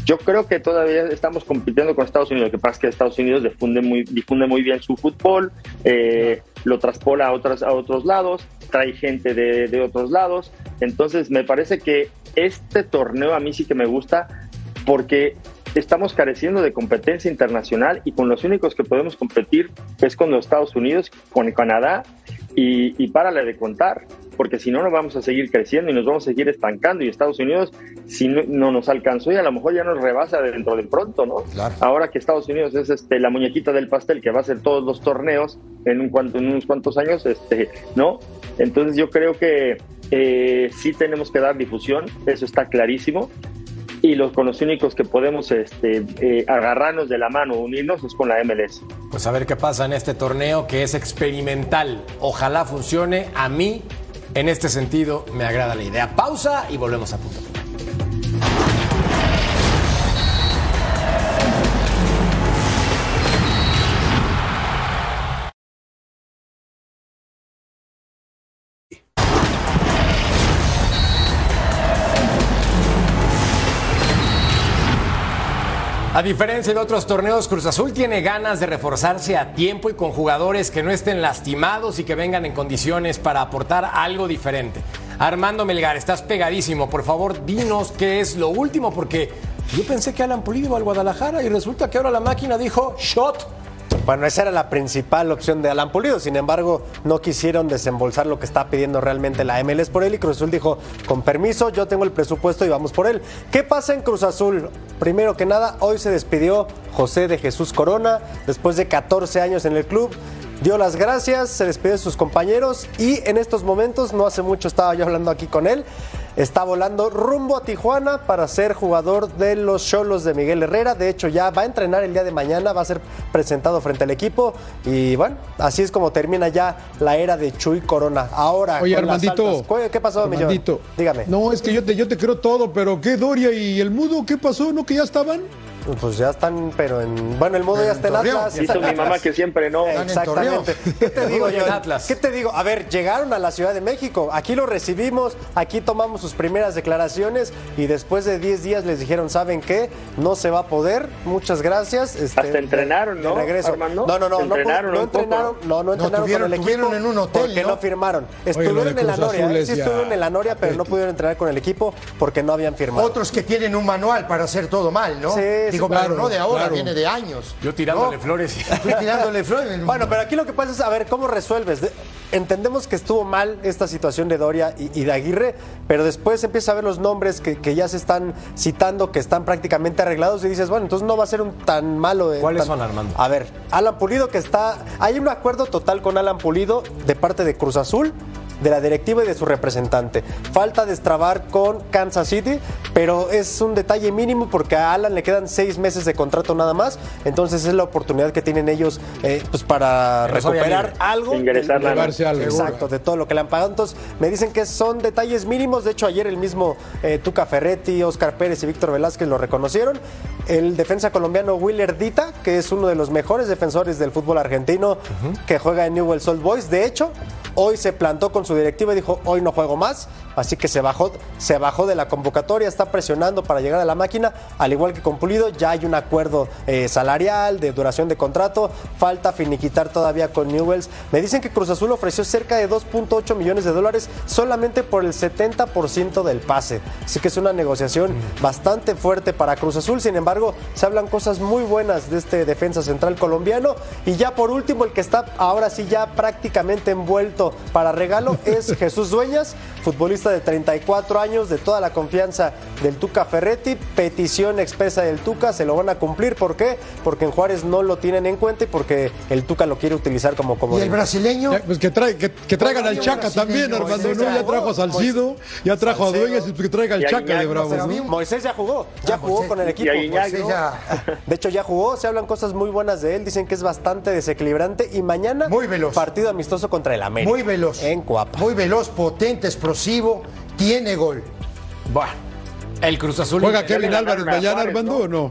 Yo creo que todavía estamos compitiendo con Estados Unidos. Lo que pasa es que Estados Unidos difunde muy, difunde muy bien su fútbol, eh, lo traspola a, otras, a otros lados, trae gente de, de otros lados. Entonces, me parece que este torneo a mí sí que me gusta porque estamos careciendo de competencia internacional y con los únicos que podemos competir es con los Estados Unidos, con Canadá y, y párale de contar, porque si no, no vamos a seguir creciendo y nos vamos a seguir estancando. Y Estados Unidos, si no, no nos alcanzó y a lo mejor ya nos rebasa dentro de pronto, ¿no? Ahora que Estados Unidos es este, la muñequita del pastel que va a hacer todos los torneos en, un cuanto, en unos cuantos años, este, ¿no? Entonces yo creo que eh, sí tenemos que dar difusión, eso está clarísimo y los con los únicos que podemos este, eh, agarrarnos de la mano, unirnos, es con la MLS. Pues a ver qué pasa en este torneo que es experimental. Ojalá funcione. A mí, en este sentido, me agrada la idea. Pausa y volvemos a punto. A diferencia de otros torneos, Cruz Azul tiene ganas de reforzarse a tiempo y con jugadores que no estén lastimados y que vengan en condiciones para aportar algo diferente. Armando Melgar, estás pegadísimo. Por favor, dinos qué es lo último, porque yo pensé que Alan Pulido iba al Guadalajara y resulta que ahora la máquina dijo shot. Bueno, esa era la principal opción de Alan Pulido. Sin embargo, no quisieron desembolsar lo que está pidiendo realmente la MLS por él. Y Cruz Azul dijo: con permiso, yo tengo el presupuesto y vamos por él. ¿Qué pasa en Cruz Azul? Primero que nada, hoy se despidió José de Jesús Corona después de 14 años en el club. Dio las gracias, se despidió de sus compañeros y en estos momentos, no hace mucho estaba yo hablando aquí con él, está volando rumbo a Tijuana para ser jugador de los Cholos de Miguel Herrera. De hecho, ya va a entrenar el día de mañana, va a ser presentado frente al equipo. Y bueno, así es como termina ya la era de Chuy Corona. Ahora, Oye, Armandito. altas. ¿Cuál- ¿Qué pasó, Armandito. Dígame. No, es que yo te, yo te creo todo, pero ¿qué Doria y el Mudo? ¿Qué pasó? ¿No que ya estaban? Pues ya están, pero en. Bueno, el modo ya está en. Atlas. Hizo mi mamá que siempre no. en Exactamente. ¿Qué te digo, Oye, en John? Atlas. ¿Qué te digo? A ver, llegaron a la Ciudad de México. Aquí lo recibimos, aquí tomamos sus primeras declaraciones y después de 10 días les dijeron, ¿saben qué? No se va a poder. Muchas gracias. Este, Hasta entrenaron, de ¿no, regreso. Armando? No, no, no. No, Entrenaron no entrenaron, no, no entrenaron tuvieron- con el tuvieron equipo. en un hotel, Porque ¿no? no firmaron. Estuvieron en la Noria. ¿eh? Sí, estuvieron en la Noria, pero no pudieron entrenar con el equipo porque no habían firmado. Otros que tienen un manual para hacer todo mal, ¿no? Sí, sí, Digo, claro, pero no de ahora, claro. viene de años. Yo tirándole ¿no? flores. Estoy tirándole flores. Bueno, pero aquí lo que pasa es, a ver, ¿cómo resuelves? De- entendemos que estuvo mal esta situación de Doria y, y de Aguirre, pero después empieza a ver los nombres que, que ya se están citando, que están prácticamente arreglados y dices, bueno, entonces no va a ser un tan malo. eh, ¿Cuáles tan- son, Armando? A ver, Alan Pulido que está... Hay un acuerdo total con Alan Pulido de parte de Cruz Azul de la directiva y de su representante. Falta destrabar con Kansas City, pero es un detalle mínimo porque a Alan le quedan seis meses de contrato nada más, entonces es la oportunidad que tienen ellos eh, pues para recuperar algo. Ingresar de- algo. Exacto, de todo lo que le han pagado. Entonces, me dicen que son detalles mínimos. De hecho, ayer el mismo eh, Tuca Ferretti, Oscar Pérez y Víctor Velázquez lo reconocieron. El defensa colombiano Willer Dita, que es uno de los mejores defensores del fútbol argentino, que juega en Newell's Old Boys. De hecho, hoy se plantó con su directiva y dijo, hoy no juego más. Así que se bajó, se bajó de la convocatoria, está presionando para llegar a la máquina. Al igual que con Pulido, ya hay un acuerdo eh, salarial, de duración de contrato. Falta finiquitar todavía con Newells. Me dicen que Cruz Azul ofreció cerca de 2.8 millones de dólares solamente por el 70% del pase. Así que es una negociación bastante fuerte para Cruz Azul. Sin embargo, se hablan cosas muy buenas de este defensa central colombiano. Y ya por último, el que está ahora sí ya prácticamente envuelto para regalo es Jesús Dueñas, futbolista de 34 años, de toda la confianza del Tuca Ferretti. Petición expresa del Tuca, se lo van a cumplir. ¿Por qué? Porque en Juárez no lo tienen en cuenta y porque el Tuca lo quiere utilizar como como ¿Y el brasileño? Ya, pues que, trae- que- que traigan al Chaca también, Armando. ¿no? Ya trajo a Salcido, ya trajo a Dueñas y que traiga al Chaca de ¿no? bien. Moisés ya jugó, ya Ah, jugó Moisés. con el equipo. De hecho, ya jugó, se hablan cosas muy buenas de él, dicen que es bastante desequilibrante y mañana Muy veloz. partido amistoso contra el América. Muy veloz. En Cuapa. Muy veloz, potente, explosivo, tiene gol. Bueno, el Cruz Azul. ¿Juega Kevin Álvarez mañana, Armando, o no?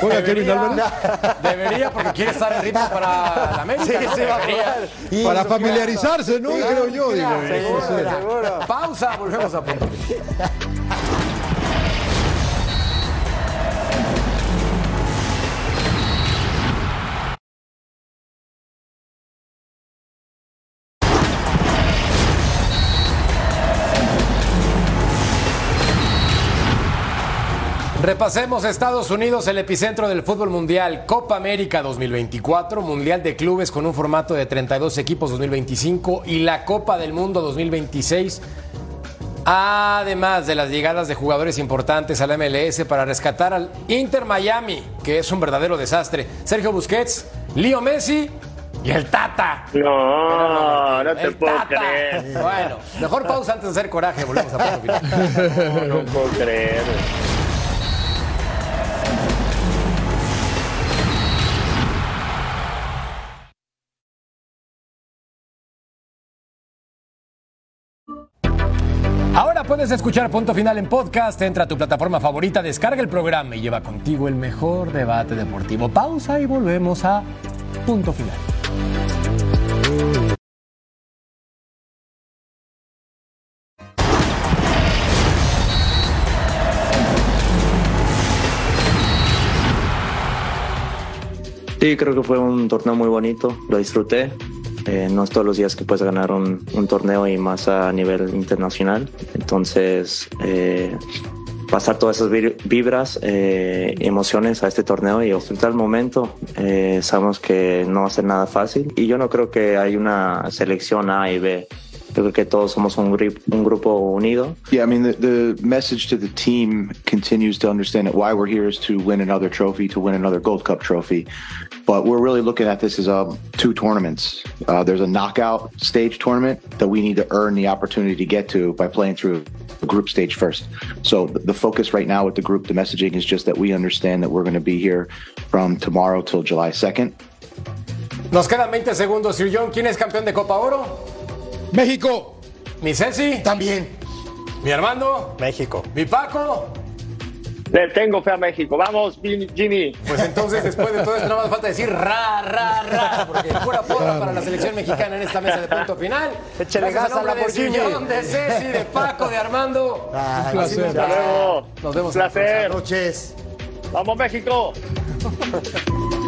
¿Juega Kevin Álvarez? Debería, porque quiere estar en ritmo para la América. Sí, ¿no? sí, va a. Y- Para familiarizarse, ¿no? Creo yo. digo. Seguro, seguro. Pausa, volvemos a punto. Repasemos Estados Unidos, el epicentro del fútbol mundial, Copa América 2024, Mundial de Clubes con un formato de 32 equipos 2025 y la Copa del Mundo 2026. Además de las llegadas de jugadores importantes al MLS para rescatar al Inter Miami, que es un verdadero desastre. Sergio Busquets, Leo Messi y el Tata. No, no te El puedo Tata. creer. Bueno, mejor pausa antes de hacer coraje, volvemos a. No, no puedo creer. Puedes escuchar Punto Final en podcast. Entra a tu plataforma favorita, descarga el programa y lleva contigo el mejor debate deportivo. Pausa y volvemos a Punto Final. Sí, creo que fue un torneo muy bonito, lo disfruté. Eh, no es todos los días que puedes ganar un, torneo y más a nivel internacional. Entonces, eh, pasar todas esas vi- vibras, eh, emociones a este torneo y disfrutar el momento. Eh, sabemos que no va a ser nada fácil y yo no creo que hay una selección A y B. Yo creo que todos somos un, un grupo unido Yeah, I mean, the, the message to the team continues to understand that why we're here is to win another trophy, to win another Gold Cup trophy. But we're really looking at this as uh, two tournaments. Uh, there's a knockout stage tournament that we need to earn the opportunity to get to by playing through the group stage first. So the the focus right now with the group, the messaging is just that we understand that we're going to be here from tomorrow till July 2nd. Nos quedan 20 segundos, Sir John. ¿Quién es campeón de Copa Oro? México. Mi Ceci, También. mi Armando, México. mi Paco. Le tengo fe a México. Vamos, Jimmy. Pues entonces, después de todo esto, nada más falta decir ra, ra, ra, porque pura porra para la selección mexicana en esta mesa de punto final. Échale gas a la de. John, de Ceci, de Paco, de Armando. Ay, Un placer. Hasta luego. Nos vemos Un placer. Buenas noches. Vamos, México.